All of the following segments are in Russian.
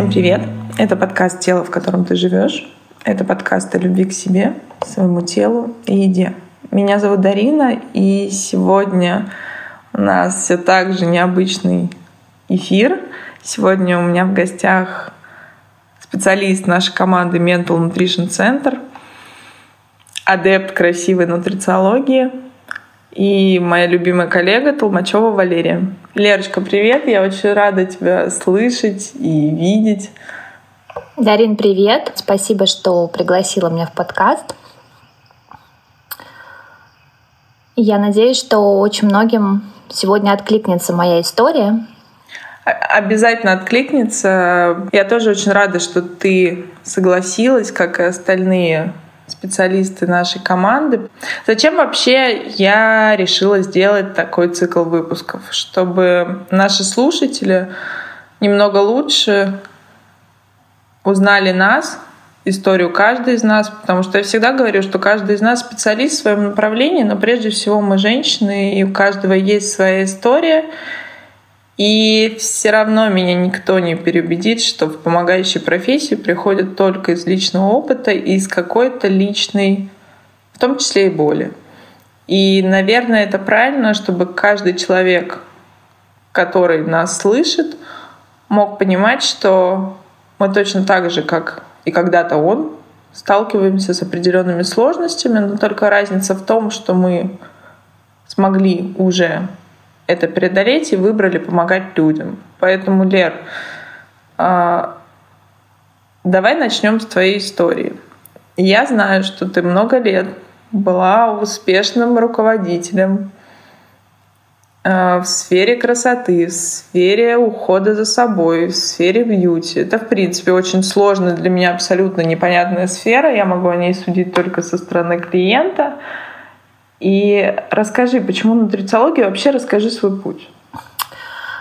Всем привет! Это подкаст «Тело, в котором ты живешь». Это подкаст о любви к себе, своему телу и еде. Меня зовут Дарина, и сегодня у нас все так же необычный эфир. Сегодня у меня в гостях специалист нашей команды Mental Nutrition Center, адепт красивой нутрициологии и моя любимая коллега Толмачева Валерия. Лерочка, привет! Я очень рада тебя слышать и видеть. Дарин, привет! Спасибо, что пригласила меня в подкаст. Я надеюсь, что очень многим сегодня откликнется моя история. Обязательно откликнется. Я тоже очень рада, что ты согласилась, как и остальные специалисты нашей команды. Зачем вообще я решила сделать такой цикл выпусков? Чтобы наши слушатели немного лучше узнали нас, историю каждой из нас, потому что я всегда говорю, что каждый из нас специалист в своем направлении, но прежде всего мы женщины, и у каждого есть своя история, и все равно меня никто не переубедит, что в помогающей профессии приходят только из личного опыта и из какой-то личной, в том числе и боли. И, наверное, это правильно, чтобы каждый человек, который нас слышит, мог понимать, что мы точно так же, как и когда-то он, сталкиваемся с определенными сложностями, но только разница в том, что мы смогли уже это преодолеть и выбрали помогать людям. Поэтому, Лер, а, давай начнем с твоей истории. Я знаю, что ты много лет была успешным руководителем а, в сфере красоты, в сфере ухода за собой, в сфере бьюти. Это, в принципе, очень сложная для меня абсолютно непонятная сфера. Я могу о ней судить только со стороны клиента. И расскажи, почему нутрициология? Вообще расскажи свой путь.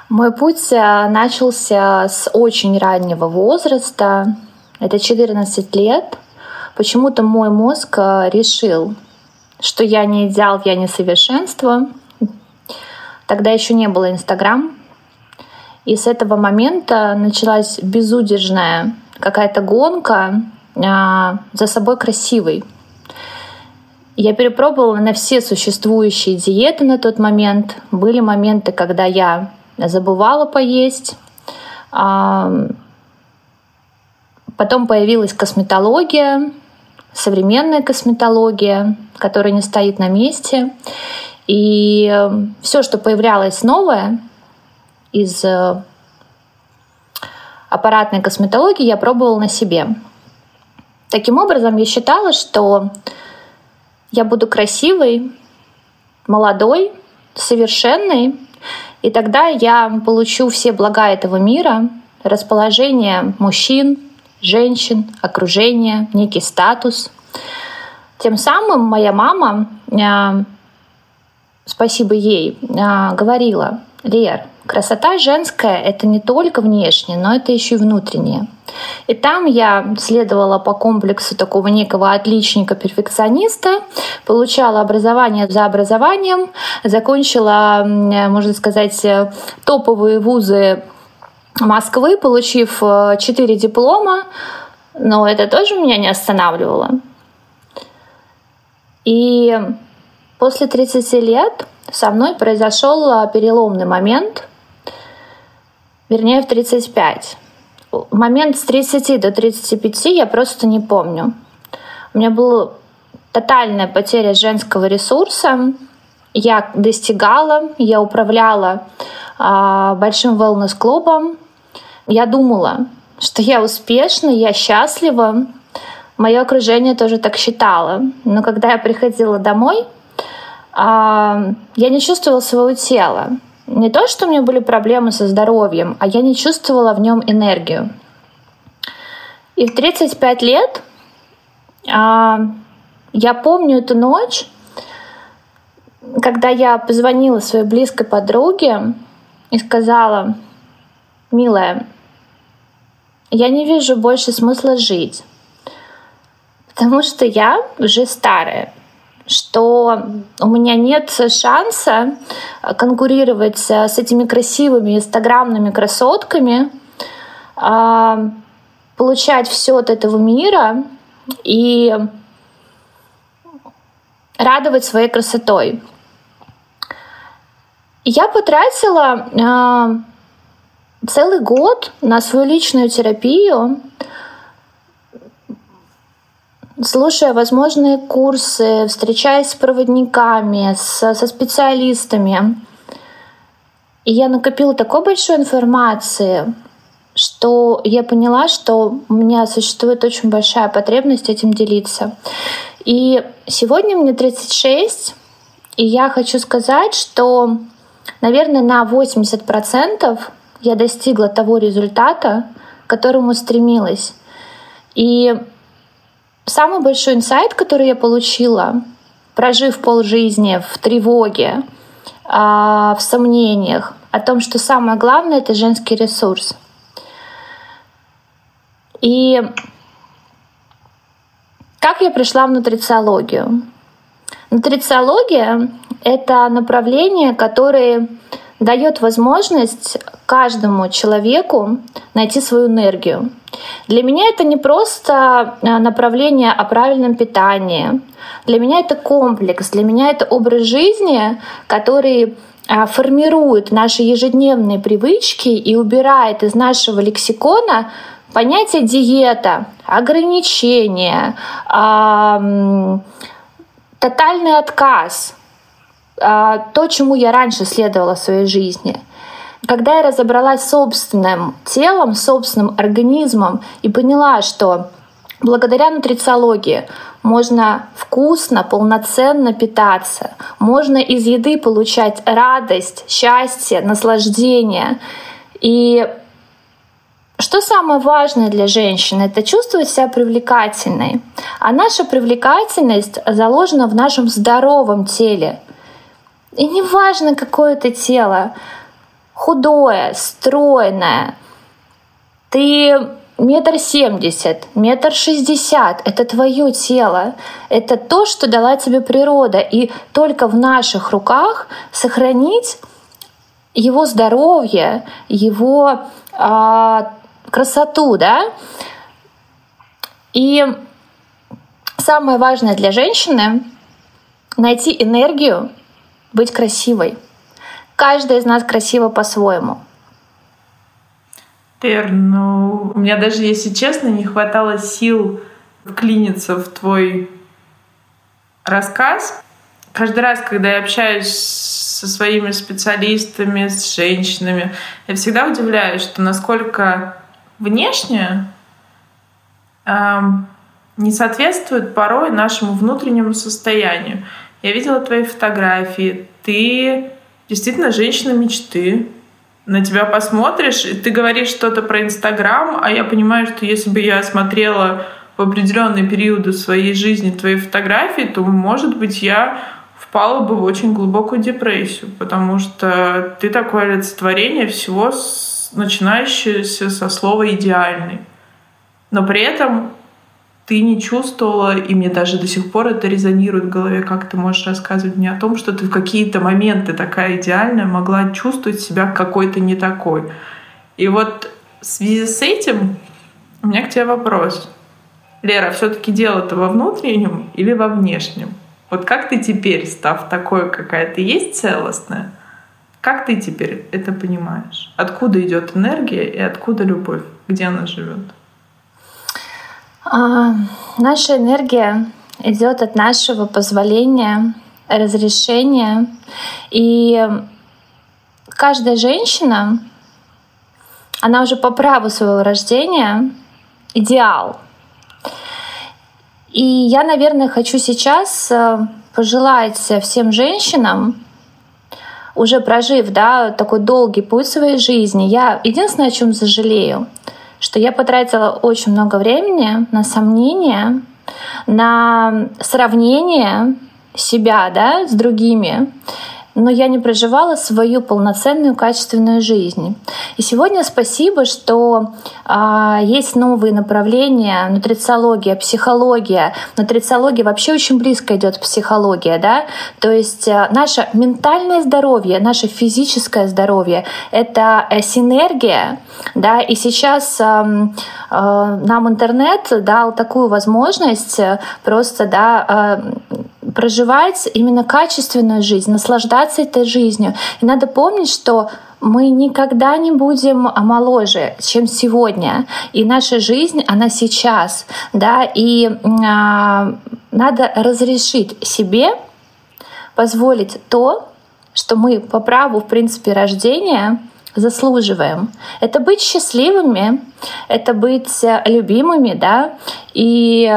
Мой путь э, начался с очень раннего возраста. Это 14 лет. Почему-то мой мозг э, решил, что я не идеал, я не совершенство. Тогда еще не было Инстаграм. И с этого момента началась безудержная какая-то гонка а, за собой красивой. Я перепробовала на все существующие диеты на тот момент. Были моменты, когда я забывала поесть. Потом появилась косметология, современная косметология, которая не стоит на месте. И все, что появлялось новое из э, аппаратной косметологии, я пробовала на себе. Таким образом, я считала, что я буду красивой, молодой, совершенной, и тогда я получу все блага этого мира, расположение мужчин, женщин, окружение, некий статус. Тем самым моя мама, э, спасибо ей, э, говорила, Лер, красота женская — это не только внешне, но это еще и внутреннее. И там я следовала по комплексу такого некого отличника-перфекциониста, получала образование за образованием, закончила, можно сказать, топовые вузы Москвы, получив э, четыре диплома, но это тоже меня не останавливало. И после 30 лет со мной произошел переломный момент, вернее в 35. Момент с 30 до 35 я просто не помню. У меня была тотальная потеря женского ресурса. Я достигала, я управляла э, большим wellness-клубом. Я думала, что я успешна, я счастлива. Мое окружение тоже так считало. Но когда я приходила домой, я не чувствовала своего тела. Не то, что у меня были проблемы со здоровьем, а я не чувствовала в нем энергию. И в 35 лет я помню эту ночь, когда я позвонила своей близкой подруге и сказала, милая, я не вижу больше смысла жить, потому что я уже старая что у меня нет шанса конкурировать с этими красивыми инстаграмными красотками, а, получать все от этого мира и радовать своей красотой. Я потратила э, целый год на свою личную терапию, слушая возможные курсы, встречаясь с проводниками, со, со специалистами. И я накопила такой большой информации, что я поняла, что у меня существует очень большая потребность этим делиться. И сегодня мне 36, и я хочу сказать, что, наверное, на 80% я достигла того результата, к которому стремилась. И самый большой инсайт, который я получила, прожив полжизни в тревоге, а, в сомнениях о том, что самое главное — это женский ресурс. И как я пришла в нутрициологию? Нутрициология — это направление, которое дает возможность каждому человеку найти свою энергию. Для меня это не просто а, направление о правильном питании. Для меня это комплекс, для меня это образ жизни, который а, формирует наши ежедневные привычки и убирает из нашего лексикона понятие диета, ограничения, тотальный отказ, то, чему я раньше следовала в своей жизни. Когда я разобралась с собственным телом, собственным организмом и поняла, что благодаря нутрициологии можно вкусно, полноценно питаться, можно из еды получать радость, счастье, наслаждение. И что самое важное для женщины? Это чувствовать себя привлекательной. А наша привлекательность заложена в нашем здоровом теле. И неважно, какое это тело, худое, стройное, ты метр семьдесят, метр шестьдесят — это твое тело. Это то, что дала тебе природа. И только в наших руках сохранить его здоровье, его а, красоту, да. И самое важное для женщины — найти энергию быть красивой. Каждая из нас красива по-своему. Тер, ну, у меня даже, если честно, не хватало сил вклиниться в твой рассказ. Каждый раз, когда я общаюсь со своими специалистами, с женщинами, я всегда удивляюсь, что насколько внешне не соответствует порой нашему внутреннему состоянию. Я видела твои фотографии. Ты действительно женщина мечты. На тебя посмотришь, и ты говоришь что-то про Инстаграм, а я понимаю, что если бы я смотрела в определенные периоды своей жизни твои фотографии, то, может быть, я впала бы в очень глубокую депрессию, потому что ты такое олицетворение всего начинающееся со слова «идеальный». Но при этом ты не чувствовала, и мне даже до сих пор это резонирует в голове, как ты можешь рассказывать мне о том, что ты в какие-то моменты такая идеальная могла чувствовать себя какой-то не такой. И вот в связи с этим у меня к тебе вопрос. Лера, все-таки дело-то во внутреннем или во внешнем? Вот как ты теперь, став такой, какая ты есть целостная, как ты теперь это понимаешь? Откуда идет энергия и откуда любовь? Где она живет? А, наша энергия идет от нашего позволения, разрешения. И каждая женщина, она уже по праву своего рождения идеал. И я, наверное, хочу сейчас э, пожелать всем женщинам, уже прожив да, такой долгий путь своей жизни, я единственное, о чем сожалею, что я потратила очень много времени на сомнения, на сравнение себя да, с другими, но я не проживала свою полноценную качественную жизнь. И сегодня спасибо, что а, есть новые направления, нутрициология, психология. Нутрициология вообще очень близко идет психология, да, то есть а, наше ментальное здоровье, наше физическое здоровье — это э, синергия, да, и сейчас а, а, нам интернет дал такую возможность э, просто, да, а, проживать именно качественную жизнь, наслаждаться этой жизнью. И надо помнить, что мы никогда не будем моложе, чем сегодня. И наша жизнь, она сейчас. Да? И а, надо разрешить себе позволить то, что мы по праву, в принципе, рождения заслуживаем. Это быть счастливыми, это быть любимыми, да, и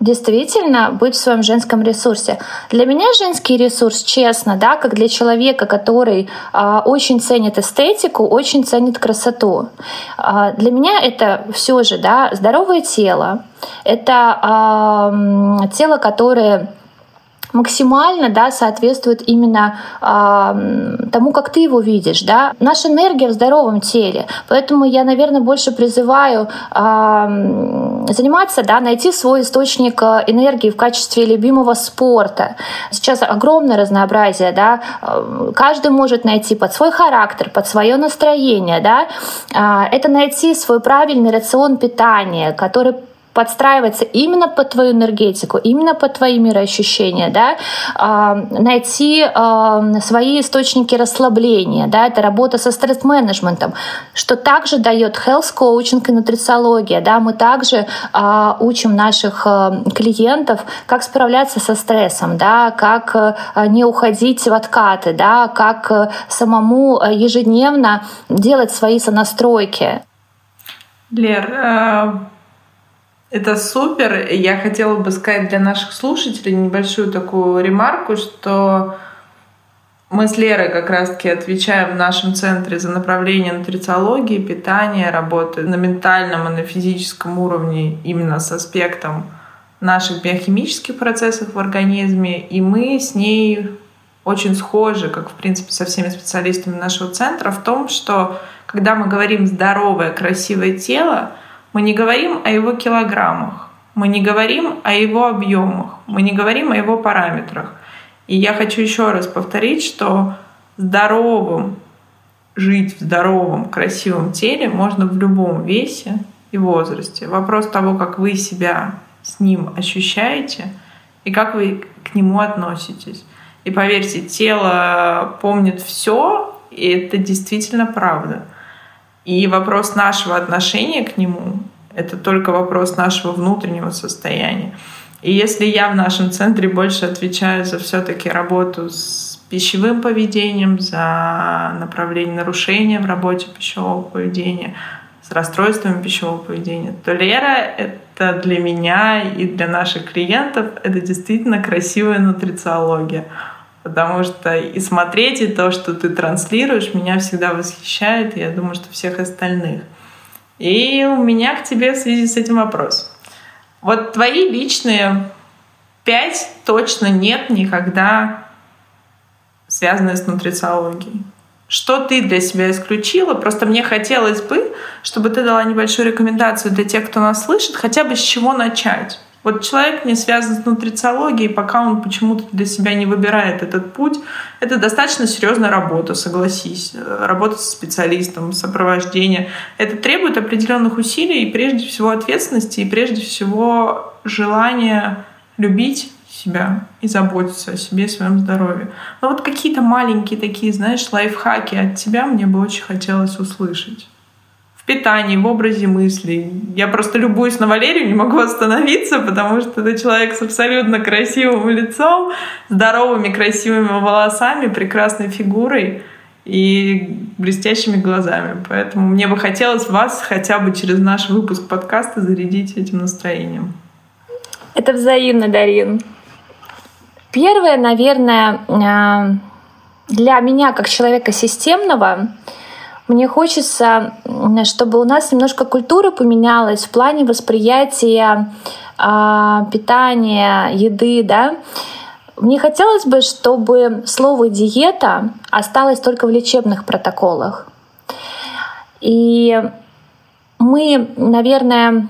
действительно быть в своем женском ресурсе. Для меня женский ресурс, честно, да, как для человека, который э, очень ценит эстетику, очень ценит красоту. Э, для меня это все же, да, здоровое тело. Это э, тело, которое максимально да, соответствует именно э, тому, как ты его видишь. Да? Наша энергия в здоровом теле. Поэтому я, наверное, больше призываю э, заниматься, да, найти свой источник э, энергии в качестве любимого спорта. Сейчас огромное разнообразие. Да? Э, каждый может найти под свой характер, под свое настроение. Да? Э, это найти свой правильный рацион питания, который подстраиваться именно под твою энергетику, именно под твои мироощущения, да, найти свои источники расслабления, да, это работа со стресс-менеджментом, что также дает health коучинг и нутрициология, да, мы также а, учим наших клиентов, как справляться со стрессом, да, как а, не уходить в откаты, да, как а, самому ежедневно делать свои сонастройки. Лер, это супер. Я хотела бы сказать для наших слушателей небольшую такую ремарку, что мы с Лерой как раз-таки отвечаем в нашем центре за направление нутрициологии, питания, работы на ментальном и на физическом уровне именно с аспектом наших биохимических процессов в организме. И мы с ней очень схожи, как в принципе со всеми специалистами нашего центра, в том, что когда мы говорим здоровое, красивое тело, мы не говорим о его килограммах, мы не говорим о его объемах, мы не говорим о его параметрах. И я хочу еще раз повторить, что здоровым, жить в здоровом, красивом теле можно в любом весе и возрасте. Вопрос того, как вы себя с ним ощущаете и как вы к нему относитесь. И поверьте, тело помнит все, и это действительно правда. И вопрос нашего отношения к нему — это только вопрос нашего внутреннего состояния. И если я в нашем центре больше отвечаю за все-таки работу с пищевым поведением, за направление нарушения в работе пищевого поведения, с расстройствами пищевого поведения, то Лера — это для меня и для наших клиентов это действительно красивая нутрициология потому что и смотреть, и то, что ты транслируешь, меня всегда восхищает, и я думаю, что всех остальных. И у меня к тебе в связи с этим вопрос. Вот твои личные пять точно нет никогда связанные с нутрициологией. Что ты для себя исключила? Просто мне хотелось бы, чтобы ты дала небольшую рекомендацию для тех, кто нас слышит, хотя бы с чего начать. Вот человек не связан с нутрициологией, пока он почему-то для себя не выбирает этот путь. Это достаточно серьезная работа, согласись. Работа с специалистом, сопровождение. Это требует определенных усилий и прежде всего ответственности, и прежде всего желания любить себя и заботиться о себе, о своем здоровье. Но вот какие-то маленькие такие, знаешь, лайфхаки от тебя мне бы очень хотелось услышать питании, в образе мыслей. Я просто любуюсь на Валерию, не могу остановиться, потому что это человек с абсолютно красивым лицом, здоровыми красивыми волосами, прекрасной фигурой и блестящими глазами. Поэтому мне бы хотелось вас хотя бы через наш выпуск подкаста зарядить этим настроением. Это взаимно, Дарин. Первое, наверное, э, для меня как человека системного — мне хочется, чтобы у нас немножко культура поменялась в плане восприятия э, питания, еды, да. Мне хотелось бы, чтобы слово диета осталось только в лечебных протоколах. И мы, наверное,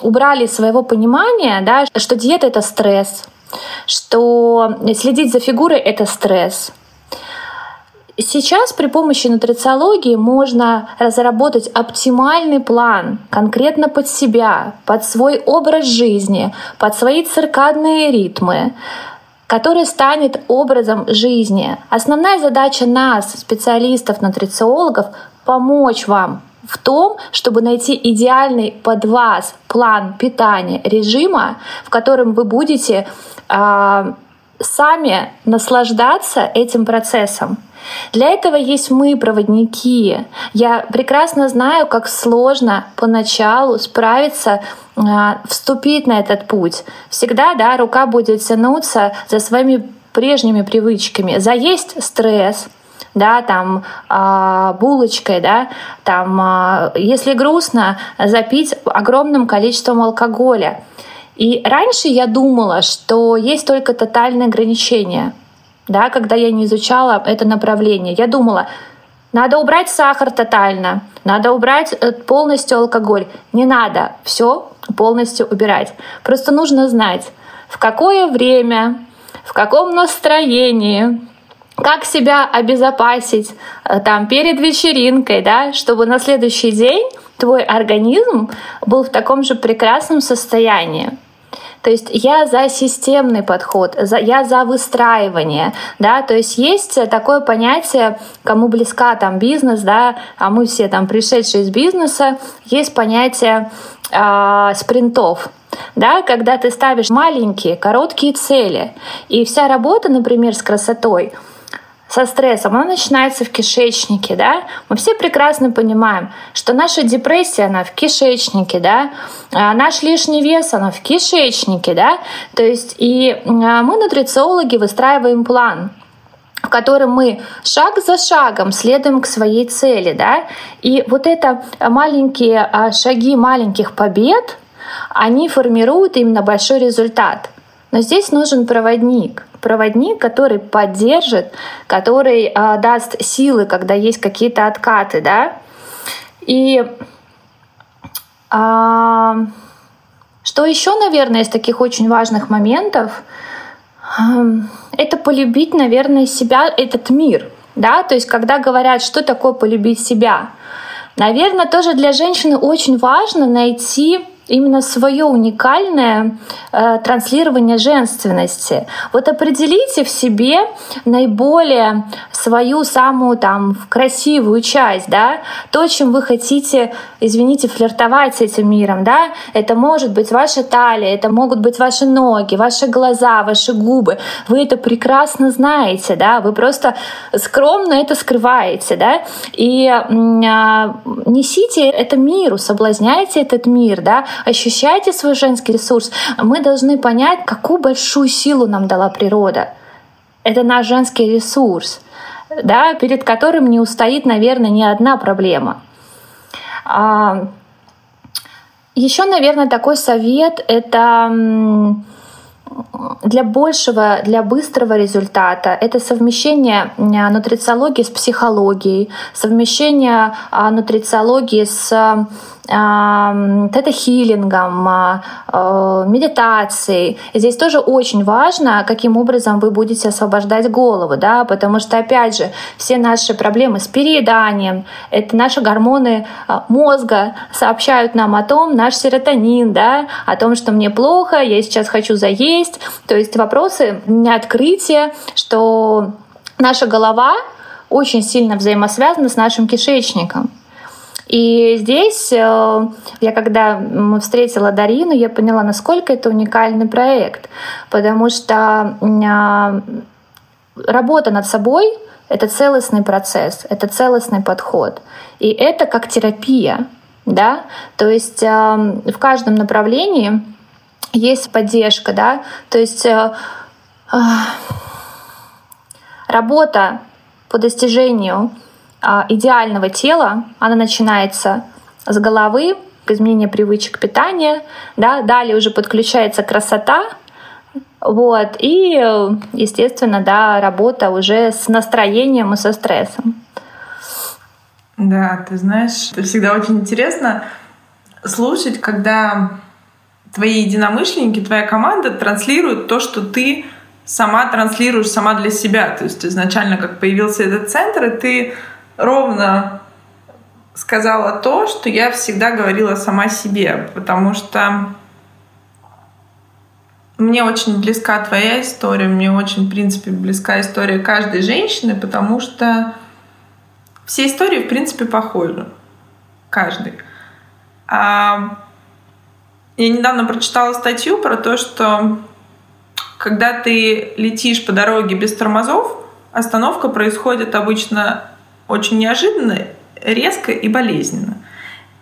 убрали своего понимания, да, что диета это стресс, что следить за фигурой это стресс. Сейчас при помощи нутрициологии можно разработать оптимальный план конкретно под себя, под свой образ жизни, под свои циркадные ритмы, который станет образом жизни. Основная задача нас, специалистов, нутрициологов, помочь вам в том, чтобы найти идеальный под вас план питания режима, в котором вы будете э, сами наслаждаться этим процессом. Для этого есть мы, проводники. Я прекрасно знаю, как сложно поначалу справиться, э, вступить на этот путь. Всегда, да, рука будет тянуться за своими прежними привычками. Заесть стресс, да, там э, булочкой, да, там, э, если грустно, запить огромным количеством алкоголя. И раньше я думала, что есть только тотальное ограничение, да, когда я не изучала это направление. Я думала, надо убрать сахар тотально, надо убрать э, полностью алкоголь. Не надо все полностью убирать. Просто нужно знать, в какое время, в каком настроении, как себя обезопасить э, там перед вечеринкой, да, чтобы на следующий день твой организм был в таком же прекрасном состоянии. То есть я за системный подход, за, я за выстраивание, да, то есть есть такое понятие, кому близка там бизнес, да, а мы все там пришедшие из бизнеса, есть понятие э, спринтов, да, когда ты ставишь маленькие, короткие цели, и вся работа, например, с красотой — со стрессом, она начинается в кишечнике, да. Мы все прекрасно понимаем, что наша депрессия, она в кишечнике, да, а наш лишний вес, она в кишечнике, да. То есть и а, мы, нутрициологи, выстраиваем план, в котором мы шаг за шагом следуем к своей цели, да, и вот это маленькие а, шаги маленьких побед, они формируют именно большой результат. Но здесь нужен проводник, проводник, который поддержит, который э, даст силы, когда есть какие-то откаты, да. И э, что еще, наверное, из таких очень важных моментов, э, это полюбить, наверное, себя, этот мир, да, то есть когда говорят, что такое полюбить себя, наверное, тоже для женщины очень важно найти именно свое уникальное э, транслирование женственности. Вот определите в себе наиболее свою самую там красивую часть, да, то, чем вы хотите, извините, флиртовать с этим миром, да, это может быть ваша талия, это могут быть ваши ноги, ваши глаза, ваши губы. Вы это прекрасно знаете, да, вы просто скромно это скрываете, да, и э, несите это миру, соблазняйте этот мир, да, ощущайте свой женский ресурс. Мы должны понять, какую большую силу нам дала природа. Это наш женский ресурс, да, перед которым не устоит, наверное, ни одна проблема. А, еще, наверное, такой совет — это для большего, для быстрого результата это совмещение нутрициологии с психологией, совмещение а, нутрициологии с тета-хиллингом, а, а, медитацией. Здесь тоже очень важно, каким образом вы будете освобождать голову, да, потому что, опять же, все наши проблемы с перееданием, это наши гормоны а, мозга сообщают нам о том, наш серотонин, да, о том, что мне плохо, я сейчас хочу заесть. То есть вопросы не открытия, что наша голова очень сильно взаимосвязана с нашим кишечником. И здесь э, я когда встретила Дарину, я поняла, насколько это уникальный проект, потому что а, работа над собой — это целостный процесс, это целостный подход. И это как терапия, да, то есть э, в каждом направлении есть поддержка, да, то есть э, работа по достижению идеального тела, она начинается с головы, к изменению привычек питания, да, далее уже подключается красота, Вот. И, естественно, да, работа уже с настроением и со стрессом. Да, ты знаешь, это всегда очень интересно слушать, когда твои единомышленники, твоя команда транслируют то, что ты сама транслируешь сама для себя. То есть изначально, как появился этот центр, и ты ровно сказала то, что я всегда говорила сама себе, потому что мне очень близка твоя история, мне очень, в принципе, близка история каждой женщины, потому что все истории, в принципе, похожи. Каждый. А я недавно прочитала статью про то, что когда ты летишь по дороге без тормозов, остановка происходит обычно очень неожиданно, резко и болезненно.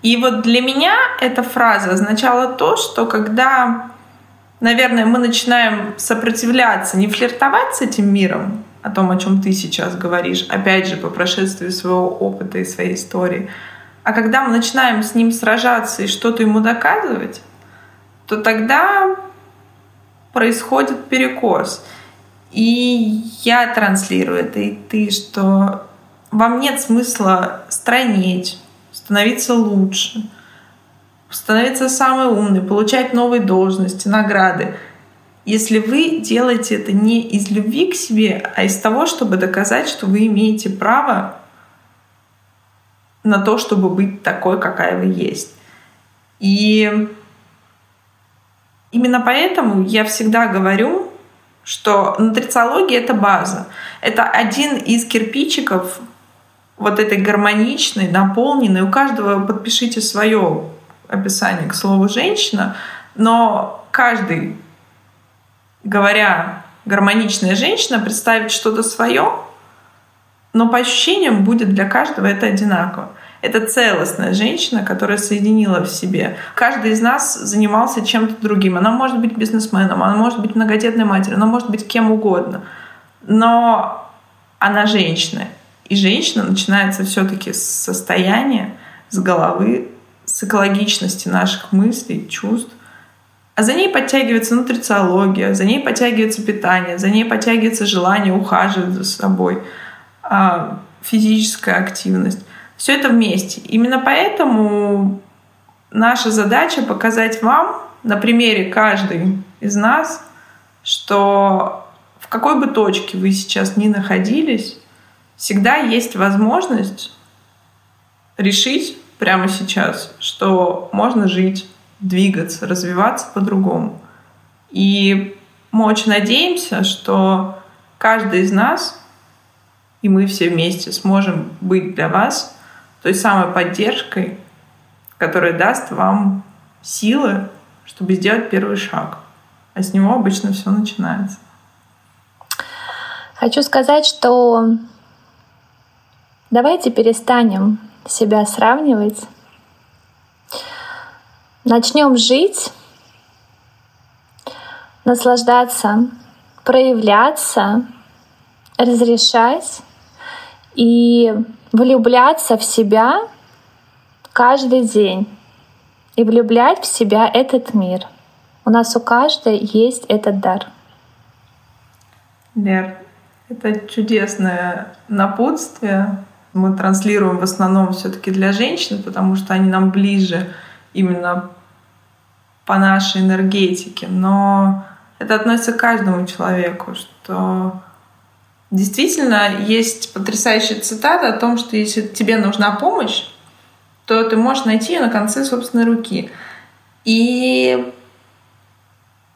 И вот для меня эта фраза означала то, что когда, наверное, мы начинаем сопротивляться, не флиртовать с этим миром, о том, о чем ты сейчас говоришь, опять же, по прошествии своего опыта и своей истории, а когда мы начинаем с ним сражаться и что-то ему доказывать, то тогда происходит перекос. И я транслирую это, и ты, что вам нет смысла странеть, становиться лучше, становиться самой умной, получать новые должности, награды, если вы делаете это не из любви к себе, а из того, чтобы доказать, что вы имеете право на то, чтобы быть такой, какая вы есть. И именно поэтому я всегда говорю, что нутрициология — это база. Это один из кирпичиков вот этой гармоничной, наполненной. У каждого подпишите свое описание к слову «женщина», но каждый, говоря гармоничная женщина, представит что-то свое, но по ощущениям будет для каждого это одинаково. Это целостная женщина, которая соединила в себе. Каждый из нас занимался чем-то другим. Она может быть бизнесменом, она может быть многодетной матерью, она может быть кем угодно. Но она женщина. И женщина начинается все-таки с состояния, с головы, с экологичности наших мыслей, чувств. А за ней подтягивается нутрициология, за ней подтягивается питание, за ней подтягивается желание ухаживать за собой, а, физическая активность. Все это вместе. Именно поэтому наша задача показать вам на примере каждой из нас, что в какой бы точке вы сейчас ни находились, всегда есть возможность решить прямо сейчас, что можно жить, двигаться, развиваться по-другому. И мы очень надеемся, что каждый из нас, и мы все вместе сможем быть для вас той самой поддержкой, которая даст вам силы, чтобы сделать первый шаг. А с него обычно все начинается. Хочу сказать, что Давайте перестанем себя сравнивать. Начнем жить, наслаждаться, проявляться, разрешать и влюбляться в себя каждый день и влюблять в себя этот мир. У нас у каждой есть этот дар. Лер, это чудесное напутствие, мы транслируем в основном все-таки для женщин, потому что они нам ближе именно по нашей энергетике. Но это относится к каждому человеку, что действительно есть потрясающая цитата о том, что если тебе нужна помощь, то ты можешь найти ее на конце собственной руки. И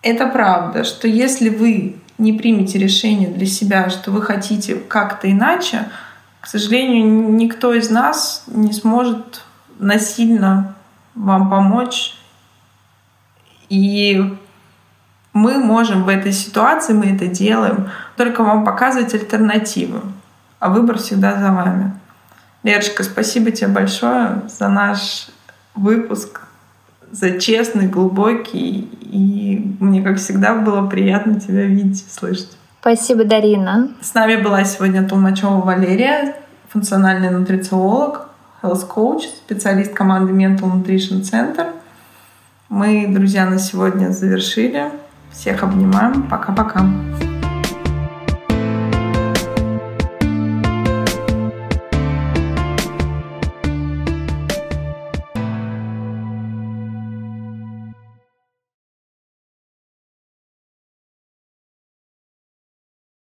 это правда, что если вы не примете решение для себя, что вы хотите как-то иначе, к сожалению, никто из нас не сможет насильно вам помочь. И мы можем в этой ситуации, мы это делаем, только вам показывать альтернативы. А выбор всегда за вами. Лерочка, спасибо тебе большое за наш выпуск, за честный, глубокий. И мне, как всегда, было приятно тебя видеть и слышать. Спасибо, Дарина. С нами была сегодня Толмачева Валерия, функциональный нутрициолог, health coach, специалист команды Mental Nutrition Center. Мы, друзья, на сегодня завершили. Всех обнимаем. Пока-пока.